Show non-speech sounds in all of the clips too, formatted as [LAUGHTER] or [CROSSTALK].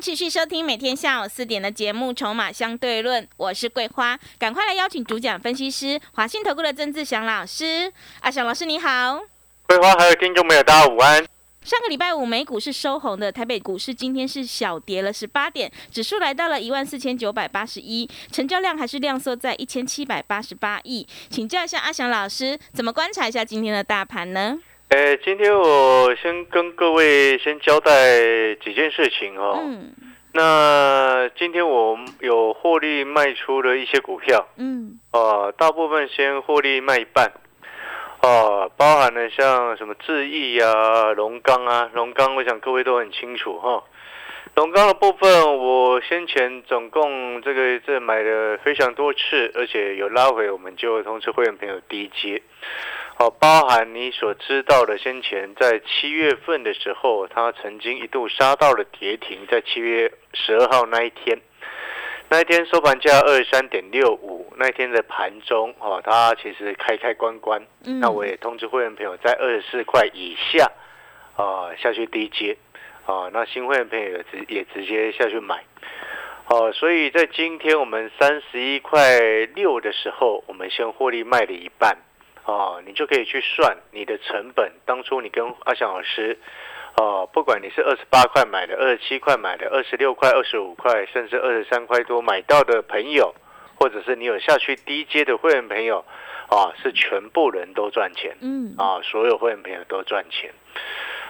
持续收听每天下午四点的节目《筹码相对论》，我是桂花，赶快来邀请主讲分析师华信投顾的曾志祥老师。阿祥老师你好，桂花还有听众朋友大家午安。上个礼拜五美股是收红的，台北股市今天是小跌了十八点，指数来到了一万四千九百八十一，成交量还是量缩在一千七百八十八亿。请教一下阿祥老师，怎么观察一下今天的大盘呢？呃，今天我先跟各位先交代几件事情哦。嗯那今天我有获利卖出了一些股票，嗯呃，大部分先获利卖一半，哦、包含了像什么智毅啊、龙钢啊，龙钢我想各位都很清楚哈。龙钢的部分，我先前总共这个这买了非常多次，而且有拉回，我们就通知会员朋友低接。哦，包含你所知道的，先前在七月份的时候，它曾经一度杀到了跌停，在七月十二号那一天，那一天收盘价二十三点六五，那一天的盘中，哦，它其实开开关关，嗯，那我也通知会员朋友在二十四块以下，啊、下去低接，啊、那新会员朋友也直也直接下去买，哦、所以在今天我们三十一块六的时候，我们先获利卖了一半，哦、你就可以去算你的成本，当初你跟阿翔老师。哦，不管你是二十八块买的、二十七块买的、二十六块、二十五块，甚至二十三块多买到的朋友，或者是你有下去低阶的会员朋友，啊，是全部人都赚钱嗯啊，所有会员朋友都赚钱。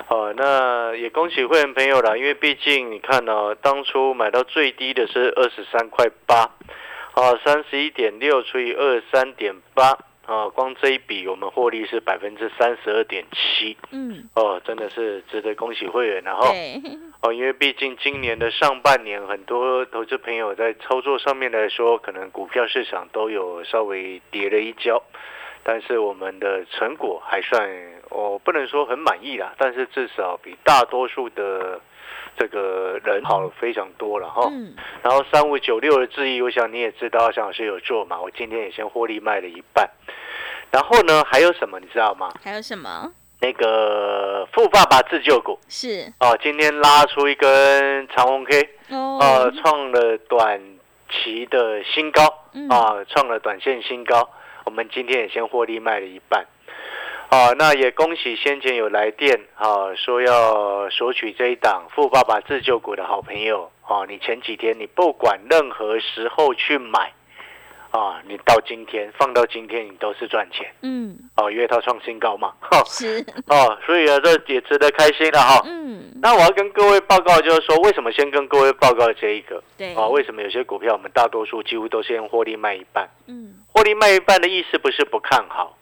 哦、那也恭喜会员朋友啦，因为毕竟你看呢、当初买到最低的是二十三块八，啊，三十一点六除以二十三点八，啊，光这一笔我们获利是百分之三十二点七，嗯，哦，真的是值得恭喜会员然后对，哦，因为毕竟今年的上半年，很多投资朋友在操作上面来说，可能股票市场都有稍微跌了一跤，但是我们的成果还算，我不能说很满意啦，但是至少比大多数的这个人好了非常多了哈。嗯然后三五九六的质疑，我想你也知道，向老师有做嘛，我今天也先获利卖了一半。然后呢，还有什么你知道吗？还有什么？那个富爸爸自救股。是哦，今天拉出一根长红 K，哦，呃，创了短期的新高嗯啊，创了短线新高。我们今天也先获利卖了一半，啊，那也恭喜先前有来电啊，说要索取这一档富爸爸自救股的好朋友啊，你前几天你不管任何时候去买啊，你到今天放到今天你都是赚钱嗯哦，因为它创新高嘛，哈是 [LAUGHS] 哦，所以啊，这也值得开心了哈。嗯那我要跟各位报告，就是说，为什么先跟各位报告这一个对啊？为什么有些股票我们大多数几乎都先获利卖一半？嗯获利卖一半的意思不是不看好，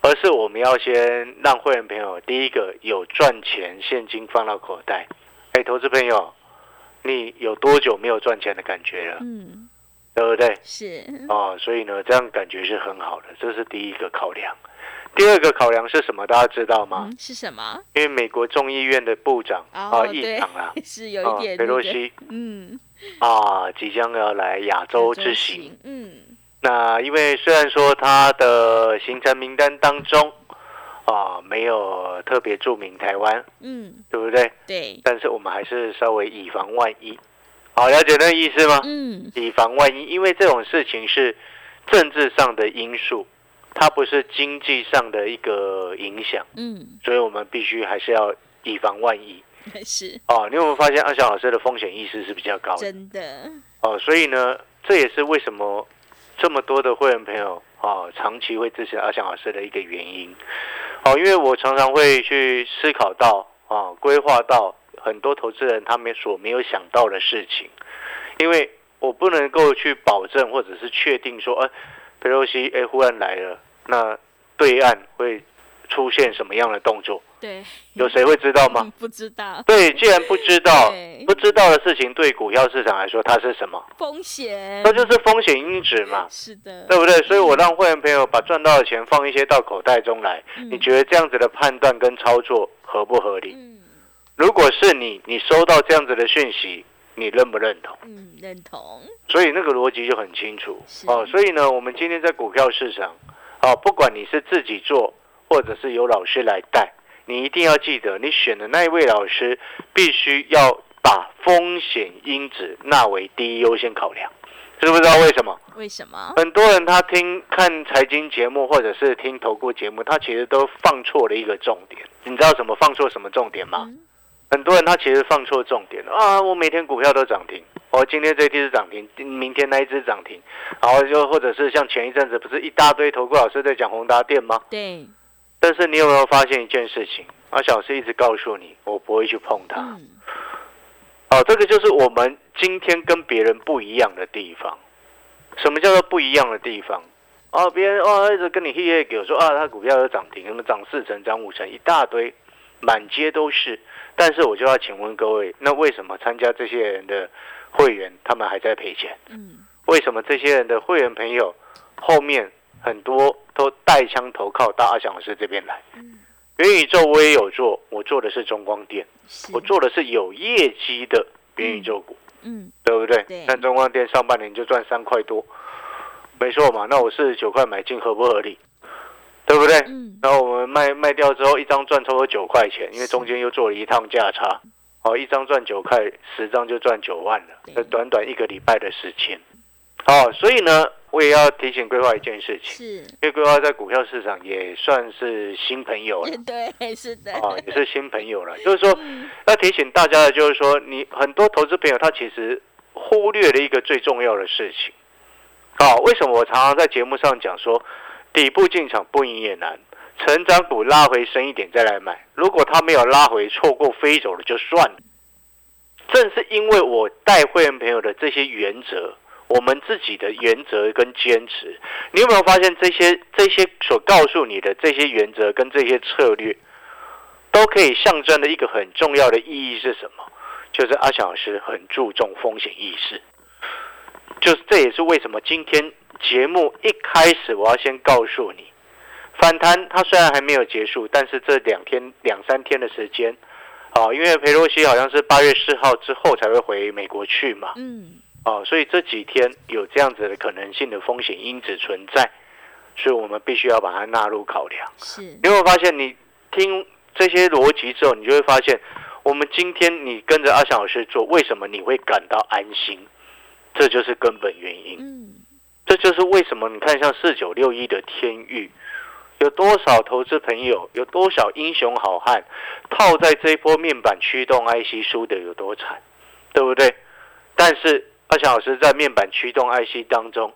而是我们要先让会员朋友第一个有赚钱现金放到口袋。哎，投资朋友，你有多久没有赚钱的感觉了？嗯对不对？是哦，所以呢，这样感觉是很好的，这是第一个考量。第二个考量是什么？大家知道吗？嗯是什么？因为美国众议院的部长啊，哦，议长啊，，[LAUGHS] 是有一点佩洛西嗯啊，即将要来亚洲之行。，嗯那因为虽然说他的行程名单当中啊没有特别注明台湾，嗯对不对？对，但是我们还是稍微以防万一。好，了解那个意思吗？嗯以防万一，因为这种事情是政治上的因素，它不是经济上的一个影响，嗯所以我们必须还是要以防万一。[LAUGHS] 是哦，你有没有发现阿翔老师的风险意识是比较高的？真的，哦，所以呢，这也是为什么这么多的会员朋友啊、长期会支持阿翔老师的一个原因。哦，因为我常常会去思考到啊，规划到很多投资人他们所没有想到的事情，因为我不能够去保证或者是确定说，哎、佩洛西哎忽然来了，那对岸会出现什么样的动作？对，有谁会知道吗？[LAUGHS] 不知道对，既然不知道，不知道的事情对股票市场来说，它是什么？风险，那就是风险因子嘛，是的，对不对？所以我让会员朋友把赚到的钱放一些到口袋中来，嗯你觉得这样子的判断跟操作合不合理？嗯如果是你，你收到这样子的讯息，你认不认同？嗯，认同，所以那个逻辑就很清楚哦。所以呢，我们今天在股票市场，哦，不管你是自己做，或者是有老师来带，你一定要记得，你选的那一位老师必须要把风险因子纳为第一优先考量。知不知道为什么？为什么？很多人他听看财经节目或者是听投顾节目，他其实都放错了一个重点。你知道什么放错什么重点吗？嗯很多人他其实放错重点了啊！我每天股票都涨停，哦，今天这一只涨停，明天那一只涨停，然后就或者是像前一阵子不是一大堆投顾老师在讲宏达电吗？对，但是你有没有发现一件事情？阿小老师一直告诉你，我不会去碰它。嗯，哦，这个就是我们今天跟别人不一样的地方。什么叫做不一样的地方？哦，别人哦一直跟你嘿嘿给我说啊，他股票有涨停，什么涨四成、涨五成，一大堆，满街都是。但是我就要请问各位，那为什么参加这些人的会员，他们还在赔钱？嗯，为什么这些人的会员朋友后面很多都带枪投靠到阿翔老师这边来？嗯元宇宙我也有做，我做的是中光电，我做的是有业绩的元宇宙股。嗯，对不对？对但中光电上半年就赚三块多，没错嘛。那我四十九块买进合不合理？对不对？嗯，然后我们卖卖掉之后，一张赚差不多九块钱，因为中间又做了一趟价差。哦，一张赚九块，十张就赚九万了，对这短短一个礼拜的时间。哦，所以呢，我也要提醒规划一件事情，是，因为规划在股票市场也算是新朋友了。[LAUGHS] 对，是的，哦，也是新朋友了。就是说，嗯要提醒大家的，就是说，你很多投资朋友他其实忽略了一个最重要的事情。啊，为什么我常常在节目上讲说，底部进场不赢也难，成长股拉回深一点再来买。如果它没有拉回，错过飞走了就算了。正是因为我带会员朋友的这些原则，我们自己的原则跟坚持，你有没有发现这些这些所告诉你的这些原则跟这些策略，都可以象征的一个很重要的意义是什么？就是阿翔老师很注重风险意识，就是这也是为什么今天节目一开始我要先告诉你，反弹它虽然还没有结束，但是这两天两三天的时间，啊，因为佩洛西好像是八月四号之后才会回美国去嘛，嗯，哦，所以这几天有这样子的可能性的风险因子存在，所以我们必须要把它纳入考量。是，你有没有发现，你听这些逻辑之后，你就会发现，我们今天你跟着阿翔老师做，为什么你会感到安心？这就是根本原因。嗯，这就是为什么你看像四九六一的天域，有多少投资朋友，有多少英雄好汉套在这一波面板驱动 IC 输的有多惨，对不对？但是阿强老师在面板驱动 IC 当中，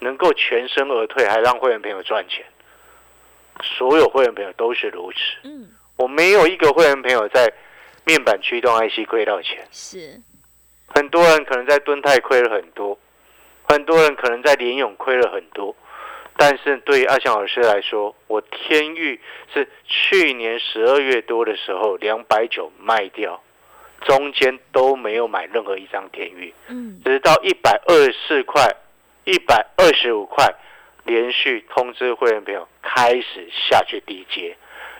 能够全身而退，还让会员朋友赚钱，所有会员朋友都是如此。嗯，我没有一个会员朋友在面板驱动 IC 亏到钱。是，很多人可能在蹲泰亏了很多，很多人可能在联勇亏了很多，但是对于阿翔老师来说，我天域是去年十二月多的时候两百九卖掉，中间都没有买任何一张天域，嗯，直到一百二十四块、一百二十五块，连续通知会员朋友开始下去低接，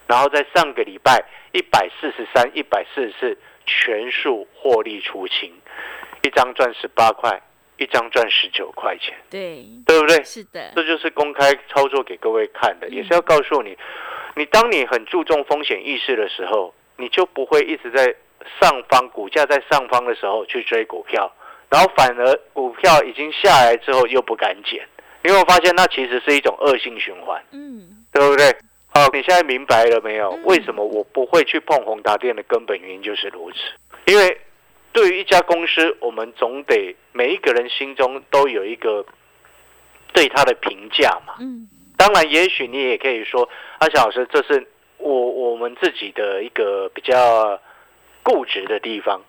然后在上个礼拜一百四十三、一百四十四全数获利出清，一张赚十八块，一张赚十九块钱，对，对不对？是的，这就是公开操作给各位看的，也是要告诉你，你当你很注重风险意识的时候，你就不会一直在上方股价在上方的时候去追股票，然后反而股票已经下来之后又不敢减，因为我发现那其实是一种恶性循环，嗯，对不对？好，你现在明白了没有？嗯？为什么我不会去碰宏达电的根本原因就是如此，因为对于一家公司，我们总得每一个人心中都有一个对它的评价嘛。嗯，当然，也许你也可以说，阿翔老师，这是我我们自己的一个比较固执的地方。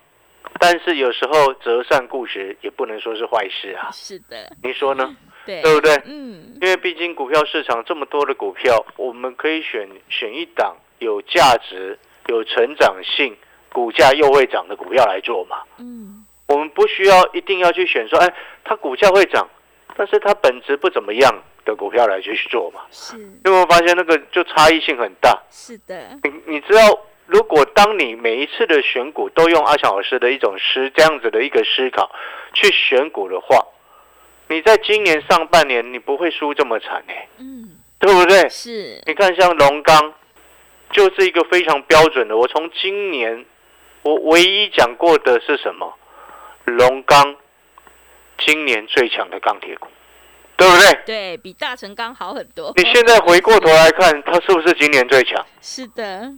但是有时候折善固执也不能说是坏事啊，是的，你说呢？[LAUGHS] 对，对不对？嗯，因为毕竟股票市场这么多的股票，我们可以选选一档有价值、有成长性、股价又会涨的股票来做嘛。嗯，我们不需要一定要去选说，哎，它股价会涨，但是它本质不怎么样的股票来去做嘛。是你有没有发现那个就差异性很大？是的，你你知道，如果当你每一次的选股都用阿强老师的一种思这样子的一个思考去选股的话，你在今年上半年你不会输这么惨哎、嗯，对不对？是，你看像龙钢，就是一个非常标准的。我从今年我唯一讲过的是什么？龙钢今年最强的钢铁股，对不对？对比大成钢好很多。你现在回过头来看，它是不是今年最强？是的，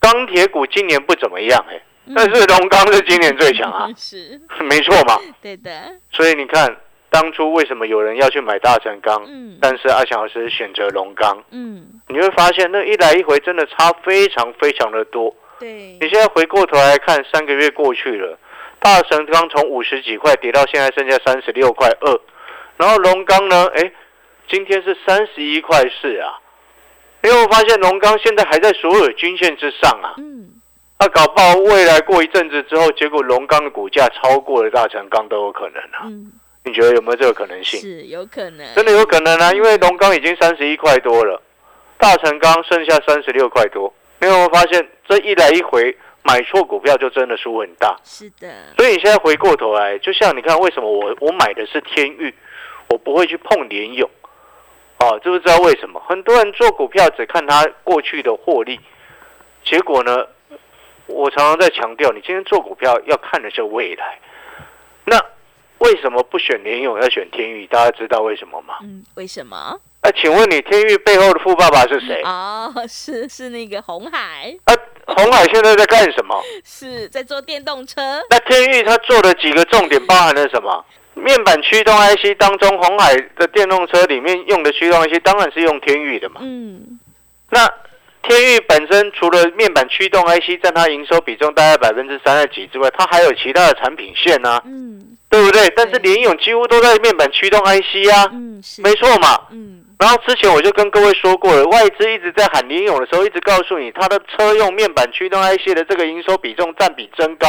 钢铁股今年不怎么样哎、嗯但是龙钢是今年最强啊，[LAUGHS] 是，没错嘛。对的，所以你看，当初为什么有人要去买大成钢，嗯但是阿强老师选择龙钢，嗯，你会发现那一来一回真的差非常非常的多。对你，现在回过头来看，三个月过去了，大成刚从五十几块跌到现在剩下三十六块二，然后龙钢呢，哎，今天是三十一块四啊。因为我发现龙钢现在还在所有均线之上啊，嗯，那、搞不好未来过一阵子之后，结果龙钢的股价超过了大成钢都有可能啊。嗯，你觉得有没有这个可能性？是有可能，真的有可能啊，因为龙钢已经三十一块多了，大成钢剩下三十六块多。你有没有发现这一来一回买错股票就真的输很大？是的，所以你现在回过头来，就像你看，为什么我我买的是天域，我不会去碰联勇？哦，知不知道为什么？很多人做股票只看他过去的获利，结果呢，我常常在强调，你今天做股票要看的是未来。那为什么不选联勇，要选天域？大家知道为什么吗？嗯，为什么？那、请问你天域背后的富爸爸是谁？哦，[LAUGHS] 是是那个红海，啊，红海现在在干什么？是在做电动车，那天域他做的几个重点包含了什么？面板驱动 IC 当中，红海的电动车里面用的驱动 IC 当然是用天域的嘛。嗯，那天域本身除了面板驱动 IC 占它营收比重大概百分之三十几之外，它还有其他的产品线啊，嗯对不对？但是联勇几乎都在面板驱动 IC 啊，嗯，是，没错嘛。嗯然后之前我就跟各位说过了，外资一直在喊联勇的时候，一直告诉你它的车用面板驱动 IC 的这个营收比重占比增高，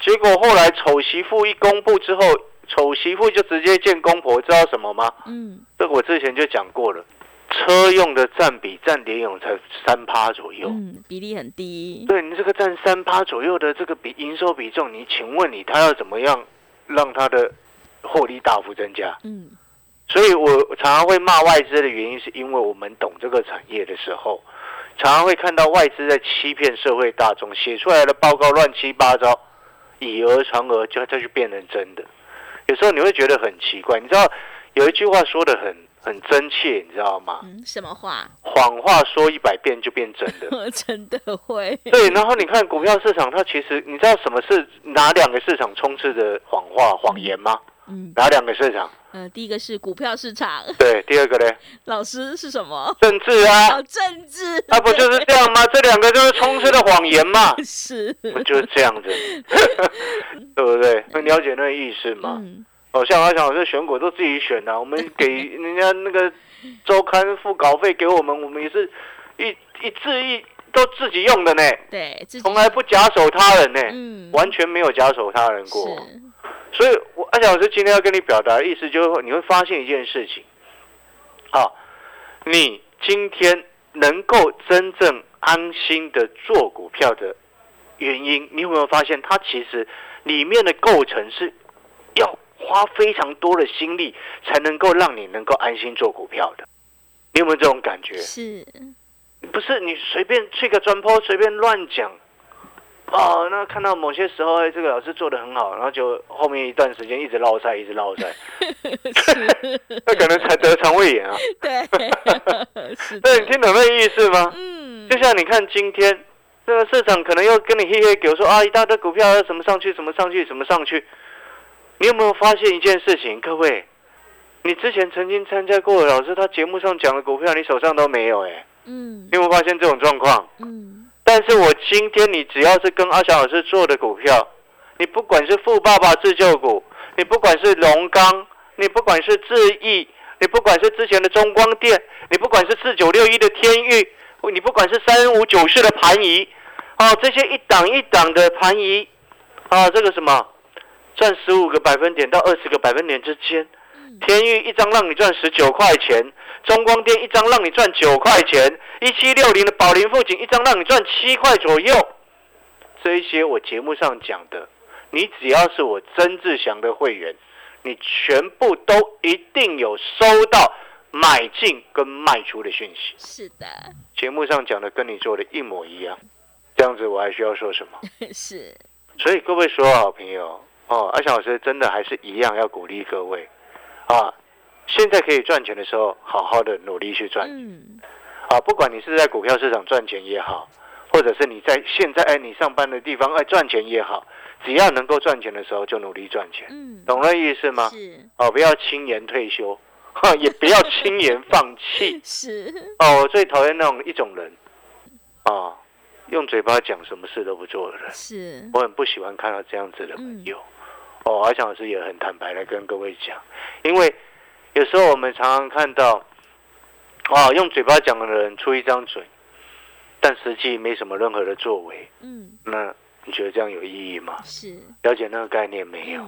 结果后来丑媳妇一公布之后，丑媳妇就直接见公婆，知道什么吗？嗯这个我之前就讲过了，车用的占比占联咏才三趴左右。嗯，比例很低，对你这个占三趴左右的这个比营收比重，你请问你他要怎么样让他的获利大幅增加？嗯所以我常常会骂外资的原因，是因为我们懂这个产业的时候，常常会看到外资在欺骗社会大众，写出来的报告乱七八糟，以讹传讹，就它就变成真的。有时候你会觉得很奇怪，你知道有一句话说的很很真切，你知道吗？嗯，什么话？谎话说一百遍就变真的。[LAUGHS] 真的会，对，然后你看股票市场，它其实你知道什么是哪两个市场充斥着谎话、谎言吗？嗯哪两个市场？呃，第一个是股票市场，对，第二个呢？老师是什么？政治啊，哦，政治，那、不就是这样吗？[LAUGHS] 这两个就是充斥的谎言嘛，是，不就是这样子，[LAUGHS] 对不对？能了解那个意思吗？嗯哦，像阿翔老师选股都自己选的、我们给 [LAUGHS] 人家那个周刊付稿费给我们，我们也是一一字一都自己用的呢，对，从来不假手他人呢，嗯完全没有假手他人过。所以，我阿翔老师今天要跟你表达的意思就是说，你会发现一件事情，啊，你今天能够真正安心的做股票的原因，你有没有发现它其实里面的构成是要花非常多的心力，才能够让你能够安心做股票的？你有没有这种感觉？是，不是你随便吹个转坡，随便乱讲。哦，那看到某些时候，哎，这个老师做的很好，然后就后面一段时间一直落赛，一直落赛，[LAUGHS] 那可能才得肠胃炎啊。对，[LAUGHS] 是对，你，听懂那意思吗？嗯，就像你看今天这个市场可能又跟你嘿嘿给我说啊，一大堆股票要怎么上去，怎么上去，怎么上去。你有没有发现一件事情，各位？你之前曾经参加过的老师，他节目上讲的股票，你手上都没有哎、嗯你有没有发现这种状况？嗯但是我今天你只要是跟阿翔老师做的股票，你不管是富爸爸自救股，你不管是龙钢，你不管是智毅，你不管是之前的中光电，你不管是四九六一的天域，你不管是三五九四的盘仪，哦，这些一档一档的盘仪，啊，这个什么赚十五个百分点到二十个百分点之间，天域一张让你赚十九块钱，中光电一张让你赚九块钱，一七六零的宝林富锦一张让你赚七块左右，这一些我节目上讲的，你只要是我曾志祥的会员。你全部都一定有收到买进跟卖出的讯息。是的，节目上讲的跟你做的一模一样。这样子我还需要说什么？[LAUGHS] 是。所以各位所有好朋友哦，阿翔老师真的还是一样要鼓励各位啊！现在可以赚钱的时候，好好的努力去赚。嗯。啊，不管你是在股票市场赚钱也好，或者是你在现在哎你上班的地方哎赚钱也好。只要能够赚钱的时候，就努力赚钱。嗯，懂了意思吗？是哦，不要轻言退休，哈，也不要轻言放弃。[LAUGHS] 是哦，我最讨厌那种一种人，啊，用嘴巴讲什么事都不做的人。是，我很不喜欢看到这样子的朋友。哦，阿强老师也很坦白的跟各位讲，因为有时候我们常常看到，啊，用嘴巴讲的人出一张嘴，但实际没什么任何的作为。嗯，那。你觉得这样有意义吗？是了解那个概念没有？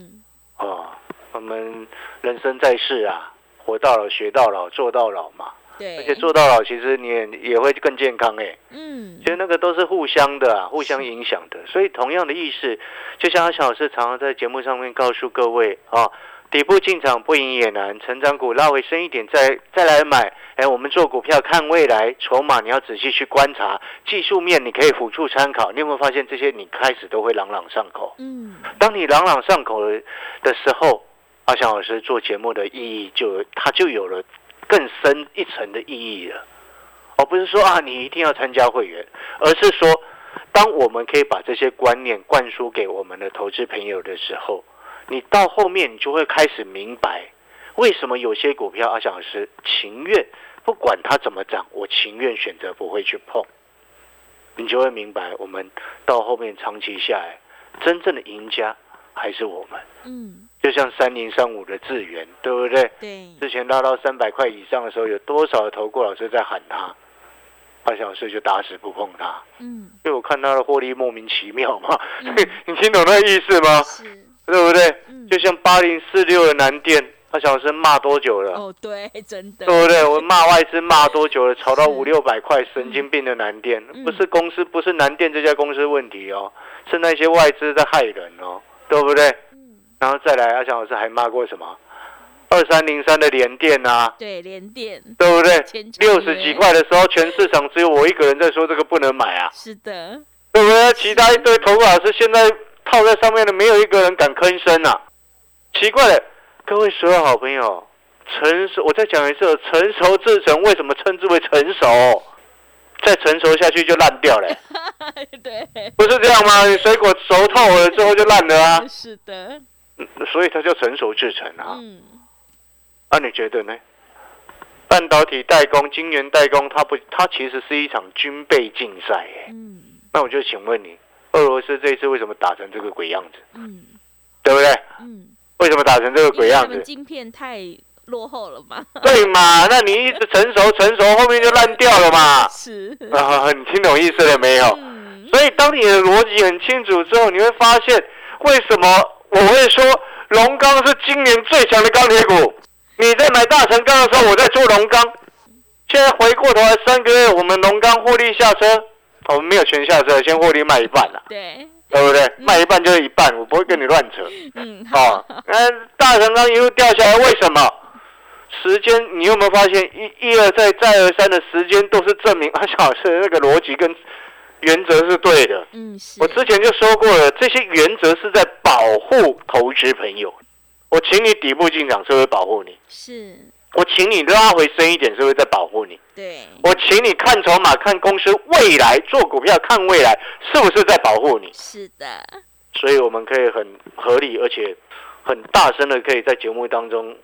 哦，我们人生在世啊，活到老学到老做到老嘛。对，而且做到老，其实你也也会更健康哎。嗯，其实那个都是互相的，啊互相影响的。所以同样的意思，就像阿小老师常常在节目上面告诉各位啊。底部进场不赢也难，成长股拉回深一点再再来买。哎，我们做股票看未来，筹码你要仔细去观察，技术面你可以辅助参考。你有没有发现这些？你开始都会朗朗上口。嗯，当你朗朗上口的时候，阿翔老师做节目的意义就它就有了更深一层的意义了。而不是说啊，你一定要参加会员，而是说，当我们可以把这些观念灌输给我们的投资朋友的时候。你到后面，你就会开始明白，为什么有些股票阿翔老师情愿不管它怎么涨，我情愿选择不会去碰。你就会明白，我们到后面长期下来，真正的赢家还是我们。嗯，就像三零三五的智源，对不对？对。之前拉到三百块以上的时候，有多少的投顾老师在喊他？阿翔老师就打死不碰他。嗯。因为我看他的获利莫名其妙嘛。[LAUGHS] 你听懂那意思吗？是。对不对？就像八零四六的南电，他小时骂多久了？哦，对，真的。对不对？我骂外资骂多久了？炒到五六百块，神经病的南电，不是公司，不是南电这家公司问题哦，是那些外资在害人哦，对不对？然后再来，阿强老师还骂过什么？二三零三的联电啊，对，联电，对不对？六十几块的时候，全市场只有我一个人在说这个不能买啊。是的。对不对？其他一堆投顾老师现在。套在上面的没有一个人敢吭声啊！奇怪了，各位所有好朋友，成熟，我再讲一次，成熟制成为什么称之为成熟？再成熟下去就烂掉了。[LAUGHS] 对，不是这样吗？水果熟透了之后就烂了啊。[LAUGHS] 是的。所以它叫成熟制成啊。嗯。那你觉得呢？半导体代工、晶圆代工，它不，它其实是一场军备竞赛。嗯。那我就请问你。俄罗斯这一次为什么打成这个鬼样子？嗯，对不对？嗯，为什么打成这个鬼样子？晶片太落后了嘛？对嘛？那你一直成熟成熟，后面就烂掉了嘛？[LAUGHS] 是啊，你听懂意思了没有？所以当你的逻辑很清楚之后，你会发现为什么我会说龙钢是今年最强的钢铁股。你在买大成钢的时候，我在做龙钢。现在回过头来三个月，我们龙钢获利下车。我们没有全下车，先获利卖一半了，对，对不对？卖一半就是一半，我不会跟你乱扯。嗯，好。那大成钢一路掉下来，为什么？时间，你有没有发现一、一而再、再而三的时间都是证明阿 [LAUGHS] 小师那个逻辑跟原则是对的。嗯，是。我之前就说过了，这些原则是在保护投资朋友。我请你底部进场，是不是保护你？是。我请你拉回深一点，是不是在保护你？对。我请你看筹码，看公司未来，做股票看未来，是不是在保护你？是的。所以我们可以很合理，而且很大声的，可以在节目当中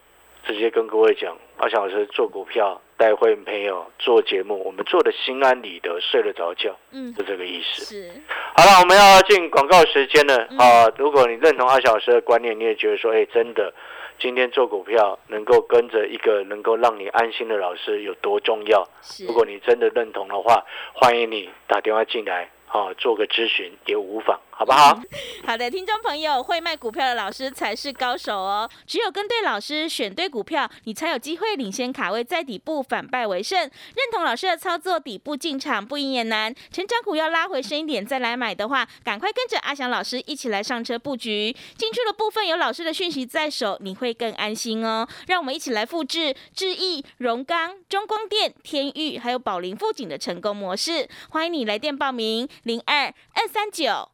直接跟各位讲：，阿翔老师做股票带会员朋友做节目，我们做的心安理得，睡得着觉，嗯，就这个意思。是，好了，我们要进广告时间了嗯啊！如果你认同阿翔老师的观念，你也觉得说，哎，真的，今天做股票能够跟着一个能够让你安心的老师有多重要？是，如果你真的认同的话，欢迎你打电话进来啊，做个咨询也无妨，好不好？[LAUGHS] 好的，听众朋友，会卖股票的老师才是高手哦。只有跟对老师，选对股票，你才有机会领先卡位在底部，反败为胜。认同老师的操作，底部进场不赢也难。成长股要拉回深一点再来买的话，赶快跟着阿翔老师一起来上车布局。进出的部分有老师的讯息在手，你会更安心哦。让我们一起来复制智毅、荣刚、中光电、天域还有宝林富锦的成功模式。欢迎你来电报名：零二二三九。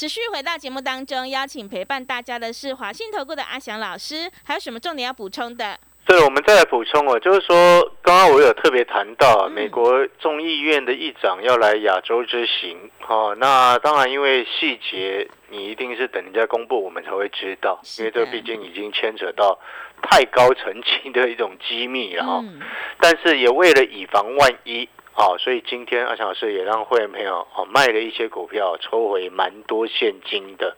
持续回到节目当中，邀请陪伴大家的是华信投顾的阿翔老师，还有什么重点要补充的？对，我们再来补充哦，就是说，刚刚我有特别谈到，嗯。美国众议院的议长要来亚洲之行，哦，那当然因为细节你一定是等人家公布，我们才会知道，因为这毕竟已经牵扯到太高层级的一种机密了哈、嗯，但是也为了以防万一，哦，所以今天阿强老师也让会员朋友哦卖了一些股票，抽回蛮多现金的。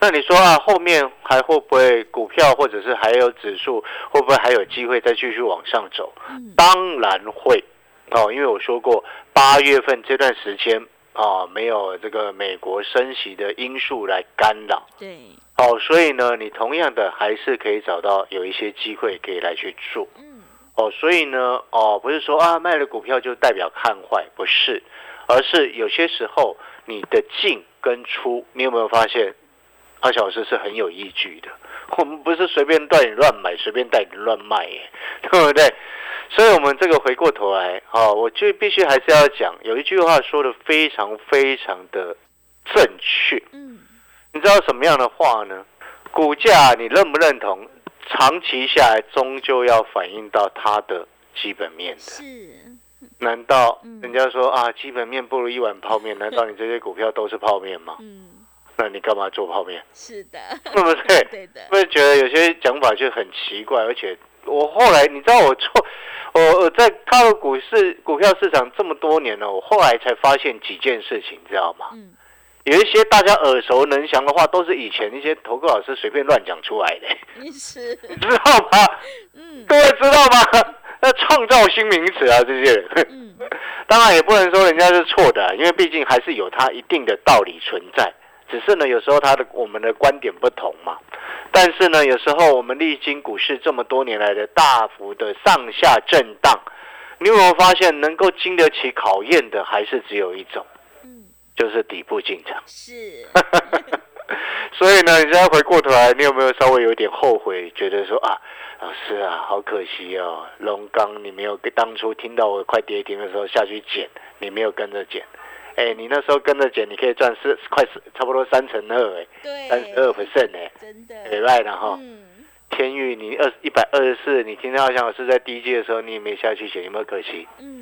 那你说啊，后面还会不会股票或者是还有指数，会不会还有机会再继续往上走？嗯当然会哦，因为我说过，八月份这段时间啊、没有这个美国升息的因素来干扰。对，哦，所以呢，你同样的还是可以找到有一些机会可以来去做。嗯，哦，所以呢，哦，不是说啊卖了股票就代表看坏，不是，而是有些时候你的进跟出，你有没有发现，阿小老师是很有依据的。我们不是随便带你乱买，随便带你乱卖，耶，[LAUGHS] 对不对？所以，我们这个回过头来，哦，我就必须还是要讲，有一句话说的非常非常的正确。嗯，你知道什么样的话呢？股价你认不认同？长期下来，终究要反映到它的基本面的。是，难道嗯人家说啊，基本面不如一碗泡面？[LAUGHS] 难道你这些股票都是泡面吗？嗯，那你干嘛做泡面？是的，[LAUGHS] 对不对？[LAUGHS] 对的，会觉得有些讲法就很奇怪，而且我后来你知道我做，我我在踏入股市股票市场这么多年了，我后来才发现几件事情，你知道吗？嗯，有一些大家耳熟能详的话，都是以前一些投顾老师随便乱讲出来的，你，知道吗？嗯各位知道吗？那创造新名词啊，这些人。嗯，当然也不能说人家是错的啊，因为毕竟还是有它一定的道理存在。只是呢，有时候他的我们的观点不同嘛。但是呢，有时候我们历经股市这么多年来的大幅的上下震荡，你有没有发现能够经得起考验的，还是只有一种，嗯，就是底部进场。是，[LAUGHS] 所以呢，你现在回过头来，你有没有稍微有点后悔，觉得说啊，老师啊，好可惜哦，龙刚你没有跟当初听到我快跌停的时候下去捡，你没有跟着捡。哎，你那时候跟着捡，你可以赚四快四差不多三成二，哎，对，三十二 percent 哎，真的，没赖了哈。嗯，天域你二一百二十四，你听到好像我是在低阶的时候，你也没下去捡，有没有可惜？嗯，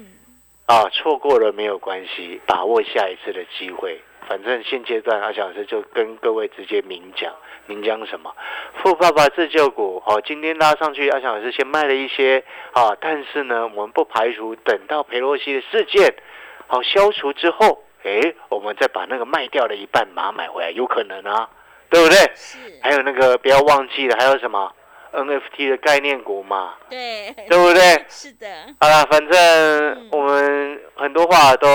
啊，错过了没有关系，把握下一次的机会。反正现阶段阿小老师就跟各位直接明讲，明讲什么？富爸爸自救股，哦，今天拉上去，阿小老师先卖了一些啊，但是呢，我们不排除等到佩洛西的事件好、消除之后，诶，我们再把那个卖掉的一半马买回来，有可能啊，对不对？是，还有那个不要忘记了，还有什么 NFT 的概念股嘛，对，对不对？是的，好啦，反正嗯我们很多话都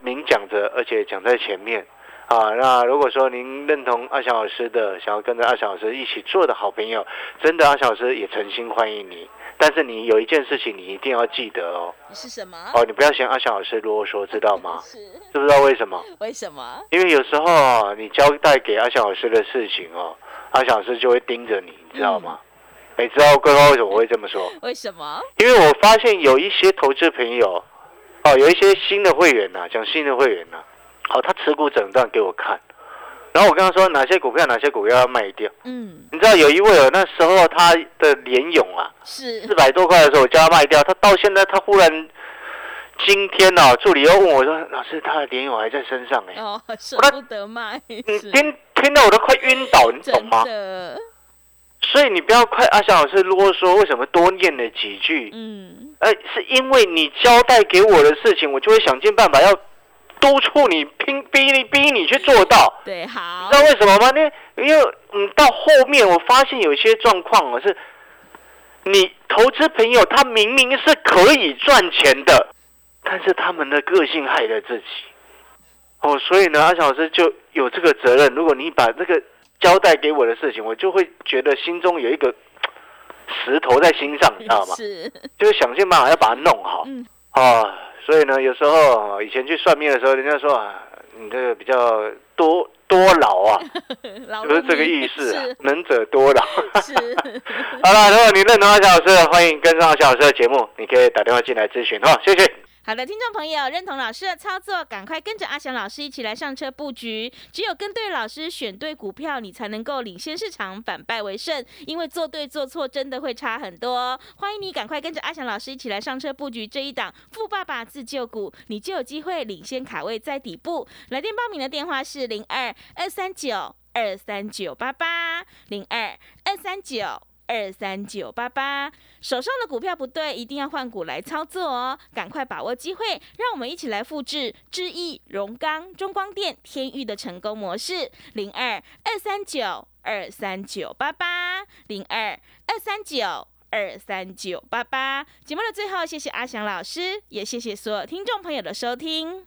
明讲着，而且讲在前面。啊，那如果说您认同阿翔老师的，想要跟着阿翔老师一起做的好朋友，真的阿翔老师也诚心欢迎你。但是你有一件事情你一定要记得哦，是什么？哦，你不要嫌阿翔老师啰嗦，知道吗？[LAUGHS] 是知不知道为什么？为什么？因为有时候啊，你交代给阿翔老师的事情哦，阿翔老师就会盯着你，你知道吗？你知道桂花为什么我会这么说？为什么？因为我发现有一些投资朋友，哦，有一些新的会员呐、讲新的会员呐、哦，他持股诊断给我看，然后我跟他说哪些股票哪些股票要卖掉。嗯，你知道有一位哦，那时候他的联勇啊，是四百多块的时候我叫他卖掉，他到现在他忽然今天呢、助理又问我说，老师他的联勇还在身上哎、哦，舍不得卖，你听听到我都快晕倒，你懂吗？的，所以你不要快阿翔老师啰嗦，为什么多念了几句？嗯，呃，是因为你交代给我的事情，我就会想尽办法要督促你，拼逼你逼你去做到。对，好你知，道为什么吗？因为因为嗯，到后面我发现有些状况哦，是你投资朋友他明明是可以赚钱的，但是他们的个性害了自己。哦，所以呢，阿翔老师就有这个责任。如果你把这个交代给我的事情，我就会觉得心中有一个 [TSK] 石头在心上，你知道吗？[LAUGHS] 是，就是想尽办法要把它弄好。嗯啊，所以呢，有时候以前去算命的时候，人家说啊，你这个比较多多劳啊，[LAUGHS] 老就是这个意思、啊，能者多劳。是，[LAUGHS] 好了，如果你认同阿小老师，欢迎跟上阿小老师的节目，你可以打电话进来咨询哈，谢谢。好的，听众朋友，认同老师的操作，赶快跟着阿翔老师一起来上车布局。只有跟对老师，选对股票，你才能够领先市场，反败为胜。因为做对做错真的会差很多。欢迎你赶快跟着阿翔老师一起来上车布局这一档富爸爸自救股，你就有机会领先卡位在底部。来电报名的电话是零二二三九二三九八八零二二三九。二三九八八，手上的股票不对，一定要换股来操作哦！赶快把握机会，让我们一起来复制智毅、荣钢、中光电、天域的成功模式。零二二三九二三九八八，零二二三九二三九八八。节目的最后，谢谢阿翔老师，也谢谢所有听众朋友的收听。